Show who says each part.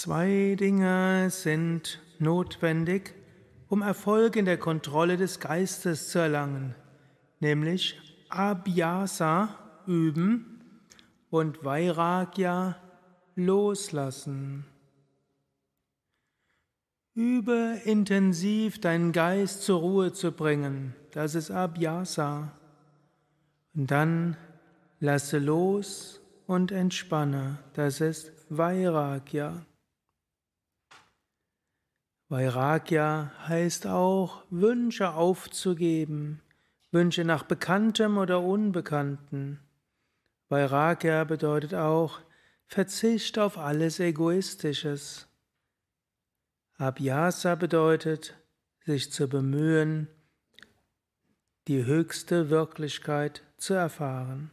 Speaker 1: Zwei Dinge sind notwendig, um Erfolg in der Kontrolle des Geistes zu erlangen, nämlich Abhyasa üben und Vairagya loslassen. Übe intensiv deinen Geist zur Ruhe zu bringen, das ist Abhyasa. Und dann lasse los und entspanne, das ist Vairagya. Vairagya heißt auch, Wünsche aufzugeben, Wünsche nach Bekanntem oder Unbekannten. Vairagya bedeutet auch Verzicht auf alles Egoistisches. Abhyasa bedeutet, sich zu bemühen, die höchste Wirklichkeit zu erfahren.